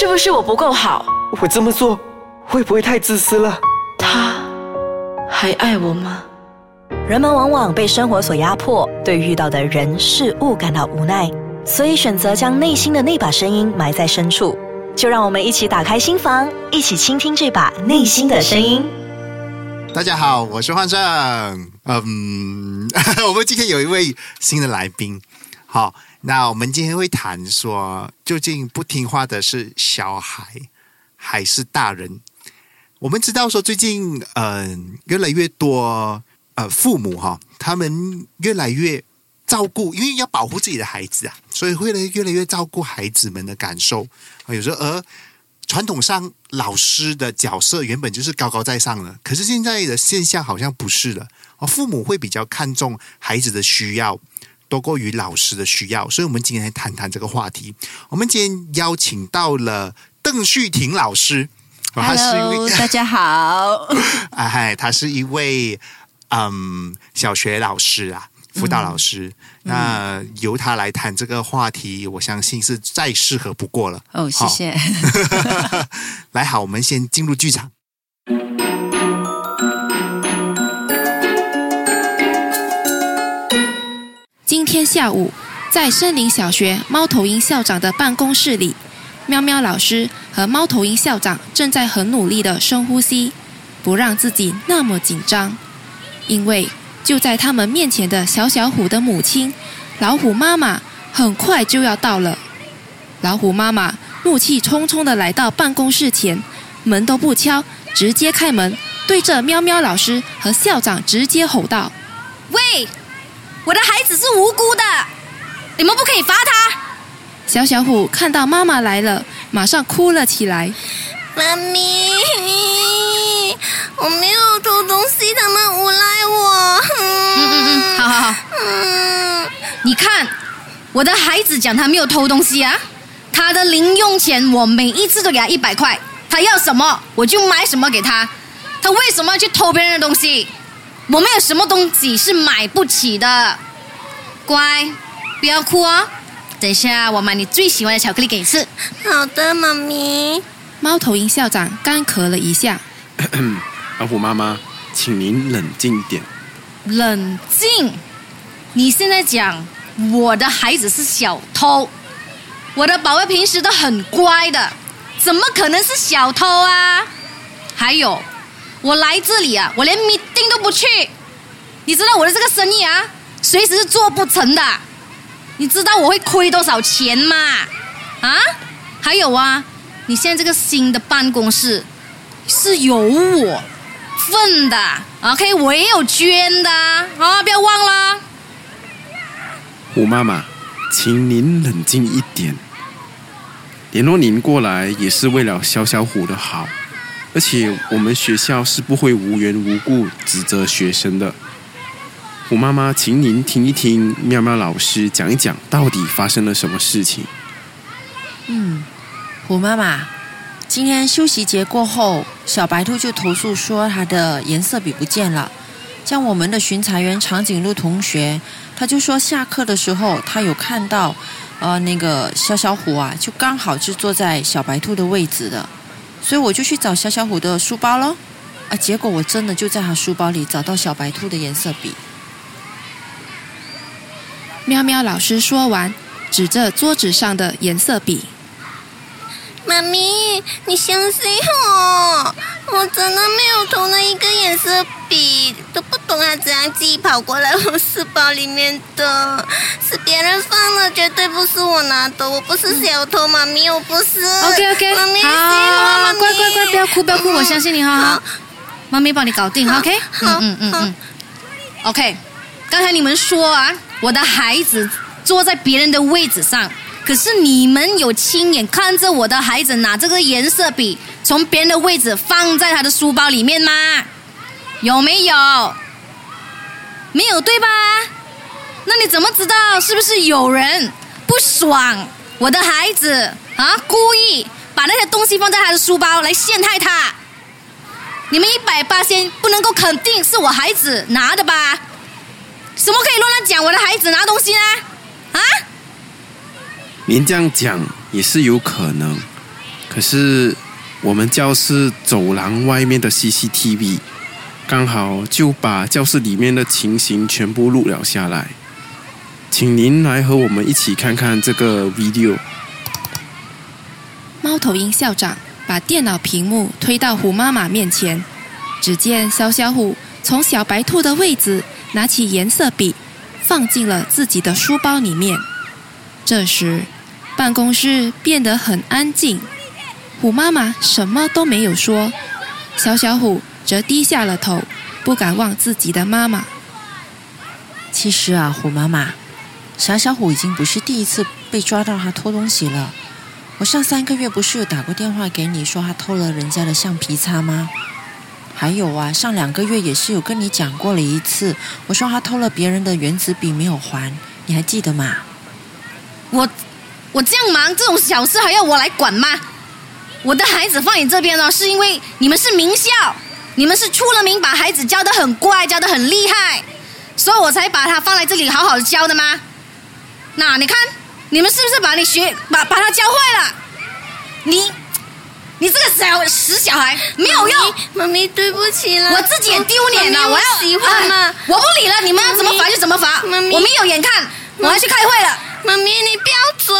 是不是我不够好？我这么做会不会太自私了？他还爱我吗？人们往往被生活所压迫，对遇到的人事物感到无奈，所以选择将内心的那把声音埋在深处。就让我们一起打开心房，一起倾听这把内心的声音。大家好，我是幻胜。嗯，我们今天有一位新的来宾。好，那我们今天会谈说，究竟不听话的是小孩还是大人？我们知道说，最近嗯，越来越多呃父母哈，他们越来越照顾，因为要保护自己的孩子啊，所以会来越来越照顾孩子们的感受。有时候，而传统上老师的角色原本就是高高在上的，可是现在的现象好像不是了。哦，父母会比较看重孩子的需要多过于老师的需要，所以我们今天来谈谈这个话题。我们今天邀请到了邓旭婷老师，，Hello，大家好，哎嗨，他是一位嗯小学老师啊。辅导老师，那由他来谈这个话题，我相信是再适合不过了。哦，谢谢。来，好，我们先进入剧场。今天下午，在森林小学猫头鹰校长的办公室里，喵喵老师和猫头鹰校长正在很努力的深呼吸，不让自己那么紧张，因为。就在他们面前的小小虎的母亲，老虎妈妈很快就要到了。老虎妈妈怒气冲冲的来到办公室前，门都不敲，直接开门，对着喵喵老师和校长直接吼道：“喂，我的孩子是无辜的，你们不可以罚他！”小小虎看到妈妈来了，马上哭了起来：“妈咪。”我没有偷东西，他们诬赖我。嗯嗯嗯，好好好。嗯，你看，我的孩子讲他没有偷东西啊，他的零用钱我每一次都给他一百块，他要什么我就买什么给他。他为什么要去偷别人的东西？我们有什么东西是买不起的。乖，不要哭哦。等一下我买你最喜欢的巧克力给你吃。好的，妈咪。猫头鹰校长干咳了一下。老虎妈妈，请您冷静一点。冷静？你现在讲我的孩子是小偷，我的宝贝平时都很乖的，怎么可能是小偷啊？还有，我来这里啊，我连米丁都不去。你知道我的这个生意啊，随时是做不成的。你知道我会亏多少钱吗？啊？还有啊，你现在这个新的办公室是有我。份的，OK，我也有捐的啊，不要忘了。虎妈妈，请您冷静一点。联络您过来也是为了小小虎的好，而且我们学校是不会无缘无故指责学生的。虎妈妈，请您听一听喵喵老师讲一讲，到底发生了什么事情。嗯，虎妈妈。今天休息节过后，小白兔就投诉说它的颜色笔不见了。像我们的巡查员长颈鹿同学，他就说下课的时候他有看到，呃，那个小小虎啊，就刚好是坐在小白兔的位置的。所以我就去找小小虎的书包喽，啊，结果我真的就在他书包里找到小白兔的颜色笔。喵喵老师说完，指着桌子上的颜色笔。妈咪，你相信我，我真的没有偷那一个颜色笔，都不懂啊，怎样自己跑过来 我书包里面的，是别人放的，绝对不是我拿的，我不是小偷，妈咪，我不是。OK OK，妈咪，好，乖乖乖，不要哭不要哭，我相信你哈，妈咪帮你搞定，OK，嗯嗯嗯嗯，OK，刚才你们说啊，我的孩子坐在别人的位置上。可是你们有亲眼看着我的孩子拿这个颜色笔从别人的位置放在他的书包里面吗？有没有？没有对吧？那你怎么知道是不是有人不爽我的孩子啊？故意把那些东西放在他的书包来陷害他？你们一百八千不能够肯定是我孩子拿的吧？怎么可以乱乱讲我的孩子拿东西呢？啊？您这样讲也是有可能，可是我们教室走廊外面的 CCTV 刚好就把教室里面的情形全部录了下来，请您来和我们一起看看这个 video。猫头鹰校长把电脑屏幕推到虎妈妈面前，只见小小虎从小白兔的位置拿起颜色笔，放进了自己的书包里面。这时，办公室变得很安静，虎妈妈什么都没有说，小小虎则低下了头，不敢望自己的妈妈。其实啊，虎妈妈，小小虎已经不是第一次被抓到他偷东西了。我上三个月不是有打过电话给你说他偷了人家的橡皮擦吗？还有啊，上两个月也是有跟你讲过了一次，我说他偷了别人的原子笔没有还，你还记得吗？我我这样忙，这种小事还要我来管吗？我的孩子放你这边呢，是因为你们是名校，你们是出了名，把孩子教得很乖，教得很厉害，所以我才把他放在这里好好的教的吗？那你看，你们是不是把你学把把他教坏了？你你这个小死小孩没有用，妈咪，对不起啦，我自己也丢脸了，我要喜欢吗啊，我不理了，你们要怎么罚就怎么罚，妈咪我没有眼看，我要去开会了。妈咪，你不要走。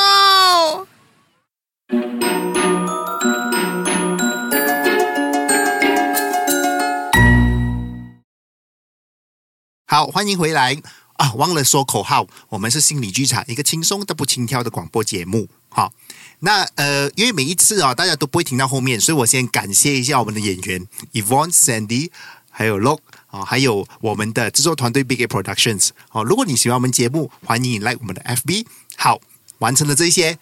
好，欢迎回来啊！忘了说口号，我们是心理剧场，一个轻松但不轻佻的广播节目。好，那呃，因为每一次啊、大家都不会听到后面，所以我先感谢一下我们的演员 Yvonne、Sandy，还有 Lock 啊，还有我们的制作团队 Big A Productions。哦，如果你喜欢我们节目，欢迎你来我们的 FB。好，完成了这些，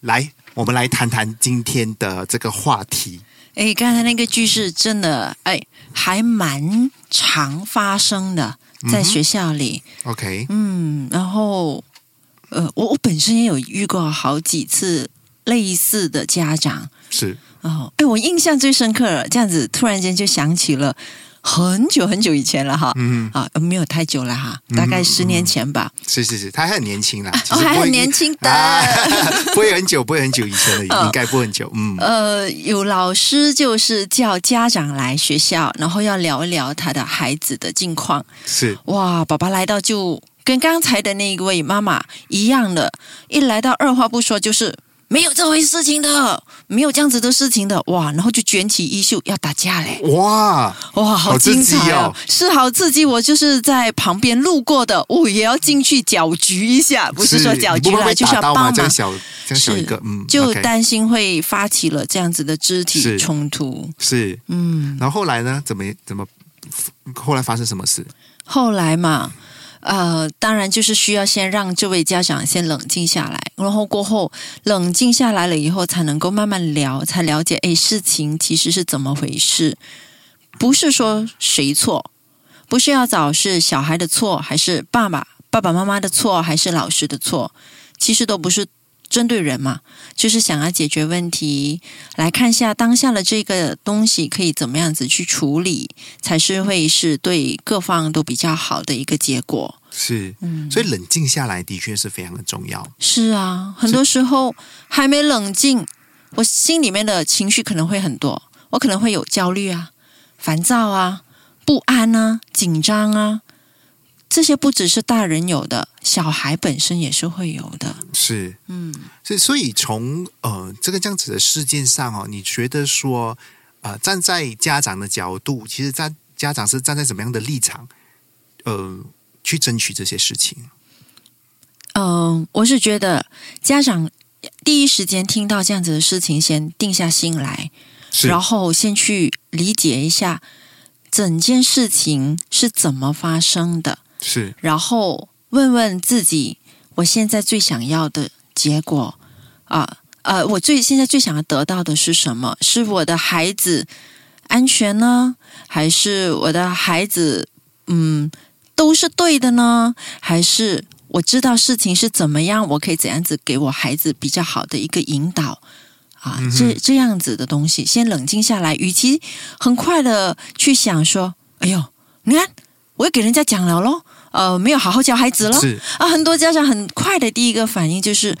来，我们来谈谈今天的这个话题。哎，刚才那个句式真的哎，还蛮常发生的，在学校里。OK，嗯，然后呃，我我本身也有遇过好几次类似的家长是哦，哎，我印象最深刻了，这样子突然间就想起了很久很久以前了哈，嗯啊，没有太久了哈，大概十年前吧。是是是，他还很年轻啦，其哦，还很年轻的。啊 不会很久，不会很久以前的，嗯 应该不会很久。嗯，呃，有老师就是叫家长来学校，然后要聊一聊他的孩子的近况。是哇，爸爸来到就跟刚才的那一位妈妈一样的，一来到二话不说就是没有这回事情的，没有这样子的事情的，哇，然后就卷起衣袖要打架嘞。哇，哇，好精彩哦哦！是好刺激，我就是在旁边路过的，我也要进去搅局一下，不是说搅局就是要？帮忙这样。小这样小一个，嗯，就担心会发起了这样子的肢体是冲突。是，嗯，然后后来呢？怎么怎么？后来发生什么事？后来嘛，呃，当然就是需要先让这位家长先冷静下来，然后过后冷静下来了以后，才能够慢慢聊，才了解，哎，事情其实是怎么回事，不是说谁错，不是要找是小孩的错，还是爸爸爸爸妈妈的错，还是老师的错，其实都不是。针对人嘛，就是想要解决问题，来看一下当下的这个东西可以怎么样子去处理，才是会是对各方都比较好的一个结果。是，嗯，所以冷静下来的确是非常的重要。是啊，很多时候还没冷静，我心里面的情绪可能会很多，我可能会有焦虑啊、烦躁啊、不安啊、紧张啊，这些不只是大人有的，小孩本身也是会有的。是，嗯，所以所以从呃这个这样子的事件上哦，你觉得说呃站在家长的角度，其实站家长是站在什么样的立场，呃去争取这些事情？嗯、我是觉得家长第一时间听到这样子的事情，先定下心来，然后先去理解一下整件事情是怎么发生的，是然后问问自己，我现在最想要的结果啊，呃，我最现在最想要得到的是什么？是我的孩子安全呢，还是我的孩子嗯都是对的呢？还是我知道事情是怎么样，我可以怎样子给我孩子比较好的一个引导？啊，这这样子的东西，先冷静下来，与其很快的去想说，哎呦，你看，我又给人家讲了咯，呃，没有好好教孩子咯。是啊，很多家长很快的第一个反应就是，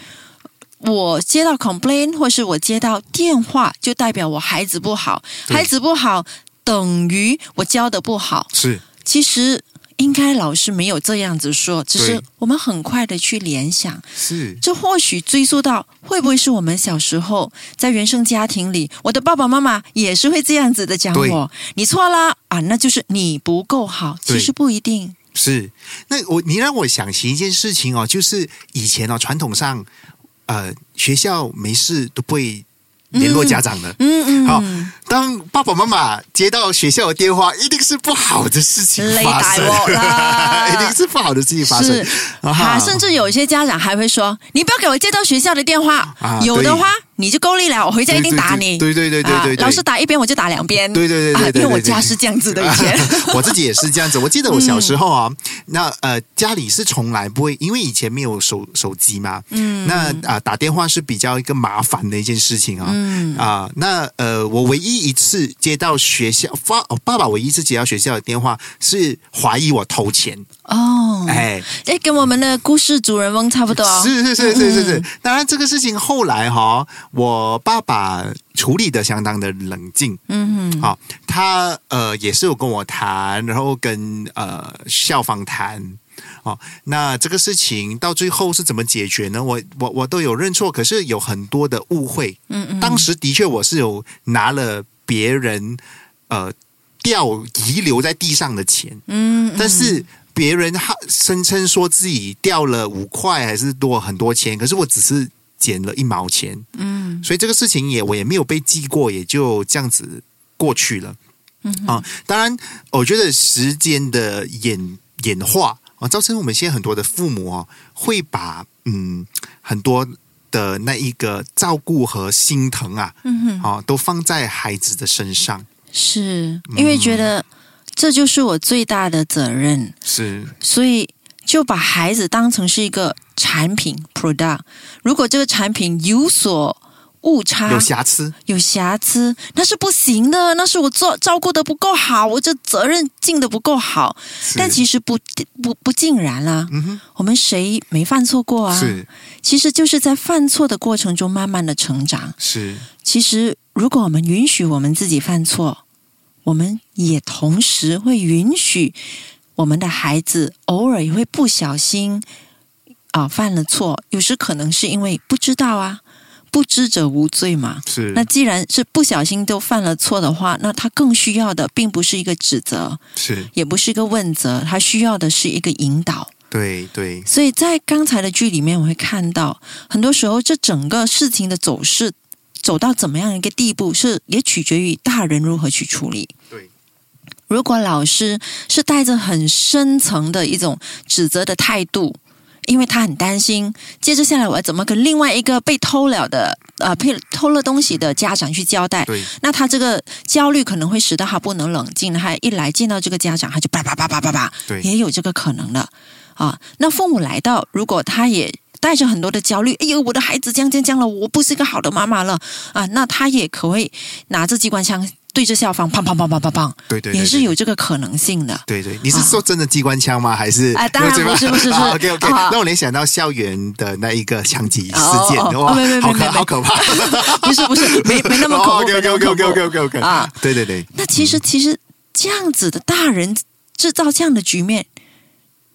我接到 complain 或是我接到电话，就代表我孩子不好，孩子不好等于我教的不好。是其实应该老师没有这样子说，只是我们很快的去联想，是。这或许追溯到会不会是我们小时候在原生家庭里，我的爸爸妈妈也是会这样子的讲我，你错了啊，那就是你不够好。其实不一定，是，那我你让我想起一件事情哦，就是以前哦，传统上呃学校没事都不会联络家长的。嗯嗯，好当爸爸妈妈接到学校的电话，一定是不好的事情累发生，一定是不好的事情发生。啊啊，甚至有一些家长还会说：“你不要给我接到学校的电话，啊有的话你就够力了，我回家一定打你。对对对对对对对啊老师打一边我就打两边。对对对对对对啊因为我家是这样子的以前。我自己也是这样子。我记得我小时候啊，那呃家里是从来不会，因为以前没有手手机嘛，嗯，那啊、打电话是比较一个麻烦的一件事情啊，嗯。啊、那呃我唯一一次接到学校发、哦爸爸唯一一次接到学校的电话是怀疑我偷钱，哦，哎，哎，跟我们的故事主人翁差不多。是是是是是是。嗯，当然这个事情后来哈、我爸爸处理的相当的冷静，嗯哼，好、他呃也是有跟我谈，然后跟呃校方谈。哦，那这个事情到最后是怎么解决呢？我我我都有认错，可是有很多的误会。嗯嗯，当时的确我是有拿了别人呃掉遗留在地上的钱，嗯，嗯但是别人哈声称说自己掉了五块还是多很多钱，可是我只是捡了一毛钱，嗯。所以这个事情也我也没有被记过，也就这样子过去了。嗯啊，当然，我觉得时间的演演化啊，造成我们现在很多的父母哦，会把嗯很多的那一个照顾和心疼啊，嗯哼，啊，都放在孩子的身上。是因为觉得这就是我最大的责任，是。所以就把孩子当成是一个产品 product。如果这个产品有所误差，有瑕疵，有瑕疵，那是不行的，那是我做照顾的不够好，我这责任尽的不够好。但其实不不不尽然啦、嗯，我们谁没犯错过啊？是其实就是在犯错的过程中慢慢的成长。是其实，如果我们允许我们自己犯错，我们也同时会允许我们的孩子偶尔也会不小心啊犯了错，有时可能是因为不知道啊，不知者无罪嘛。是，那既然是不小心都犯了错的话，那他更需要的并不是一个指责，是也不是一个问责，他需要的是一个引导。对对所以在刚才的剧里面，我会看到，很多时候这整个事情的走势走到怎么样一个地步，是也取决于大人如何去处理。对，如果老师是带着很深层的一种指责的态度，因为他很担心，接着下来我要怎么跟另外一个被偷了的呃被偷了东西的家长去交代？对那他这个焦虑可能会使得他不能冷静，他一来见到这个家长，他就叭叭叭叭叭叭，对也有这个可能的啊。那父母来到，如果他也带着很多的焦虑，哎呦，我的孩子这样这样了，我不是一个好的妈妈了啊，那他也可会拿着机关枪对着校方，砰砰砰砰砰砰，对对，对也是有这个可能性的。对对，你是说真的机关枪吗？还是？啊当然不是不是是。OK OK，啊。那我联想到校园的那一个枪击事件，哇，没没没好可没没。好可怕，不是不是，没没那么恐怖，OK OK OK OK OK OK 啊。对对对，那其实其实这样子的大人制造这样的局面，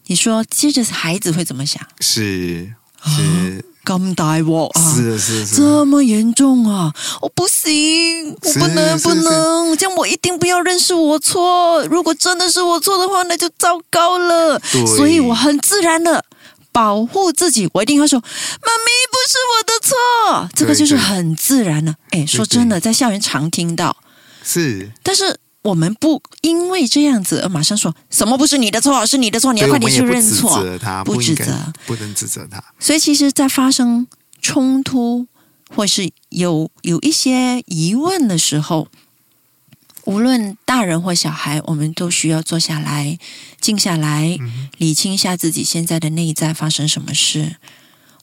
你说接着孩子会怎么想？是是咁大镬啊！是是是，这么严重啊！我不行，我不能不能，这样我一定不要认识我错。如果真的是我错的话，那就糟糕了。对所以我很自然的保护自己，我一定会说：“妈咪，不是我的错。”这个就是很自然的。哎，说真的，在校园常听到，是但是我们不因为这样子而马上说什么不是你的错，是你的错，你要快点去我们也不指认错。责他，不指责，不能指责他，所以其实，在发生冲突或是有有一些疑问的时候，无论大人或小孩，我们都需要坐下来、静下来，理清一下自己现在的内在发生什么事。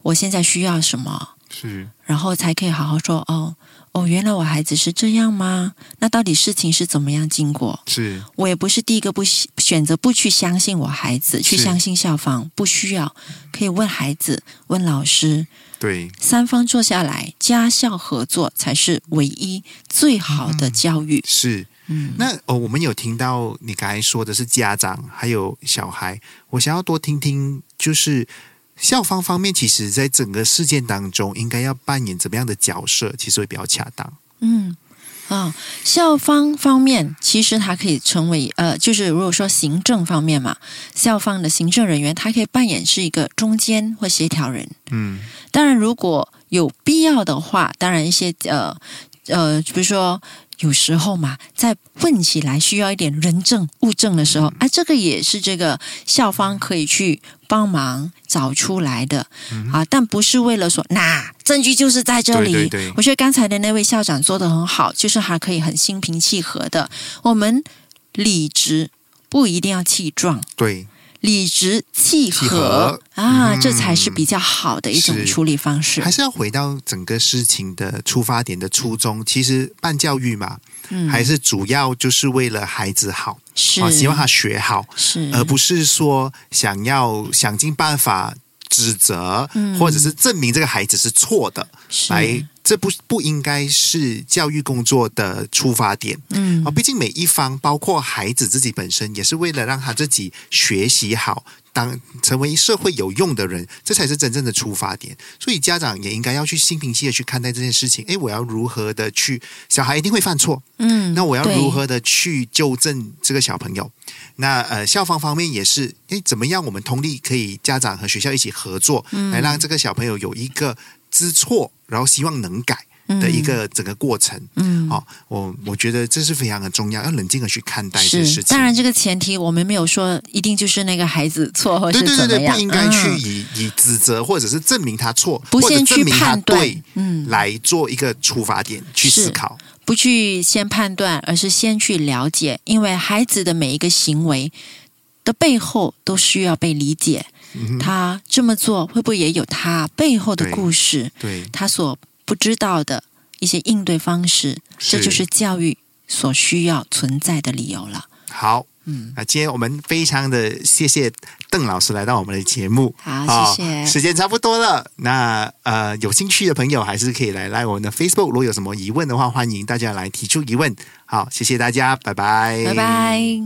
我现在需要什么？是然后才可以好好说哦哦，原来我孩子是这样吗？那到底事情是怎么样经过？是我也不是第一个不喜选择不去相信我孩子，去相信校方，不需要，可以问孩子，问老师，对，三方坐下来，家校合作才是唯一最好的教育。是。嗯，那哦，我们有听到你刚才说的是家长还有小孩，我想要多听听，就是校方方面，其实在整个事件当中，应该要扮演怎么样的角色，其实会比较恰当。嗯。啊、校方方面其实它可以成为呃，就是如果说行政方面嘛，校方的行政人员，他可以扮演是一个中间或协调人。嗯，当然，如果有必要的话，当然一些呃呃，比如说有时候嘛，在问起来需要一点人证物证的时候，啊，这个也是这个校方可以去帮忙找出来的、啊，但不是为了说那证据就是在这里。对对对。我觉得刚才的那位校长做的很好，就是还可以很心平气和的，我们理直不一定要气壮。对，理直气和。啊，嗯。这才是比较好的一种是。处理方式。还。是要回到整个事情的出发点的初衷。其实办教育嘛，嗯。还是主要就是为了孩子好，是。啊，希望他学好，是，而不是说想要想尽办法指责，嗯。或者是证明这个孩子是错的，是。来，这不不应该是教育工作的出发点。嗯啊，毕竟每一方，包括孩子自己本身，也是为了让他自己学习好，当成为社会有用的人，这才是真正的出发点。所以家长也应该要去心平气和去看待这件事情。诶，我要如何的去？小孩一定会犯错，嗯，那我要如何的去纠正这个小朋友？那呃，校方方面也是，诶，怎么样？我们通力可以家长和学校一起合作，嗯来让这个小朋友有一个知错，然后希望能改的一个整个过程。嗯。哦，我我觉得这是非常的重要，要冷静的去看待这些事，情。当然，这个前提我们没有说一定就是那个孩子错，或是怎么样，不应该去嗯以、以指责或者是证明他错，不先去判断对，嗯来做一个出发点去思考。不去先判断，而是先去了解，因为孩子的每一个行为的背后都需要被理解。嗯他这么做会不会也有他背后的故事？对，他所不知道的一些应对方式，这就是教育所需要存在的理由了。好，嗯，那今天我们非常的谢谢邓老师来到我们的节目。好，哦谢谢。时间差不多了，那呃，有兴趣的朋友还是可以来来我们的 Facebook，如果有什么疑问的话，欢迎大家来提出疑问。好，谢谢大家，拜拜，拜拜。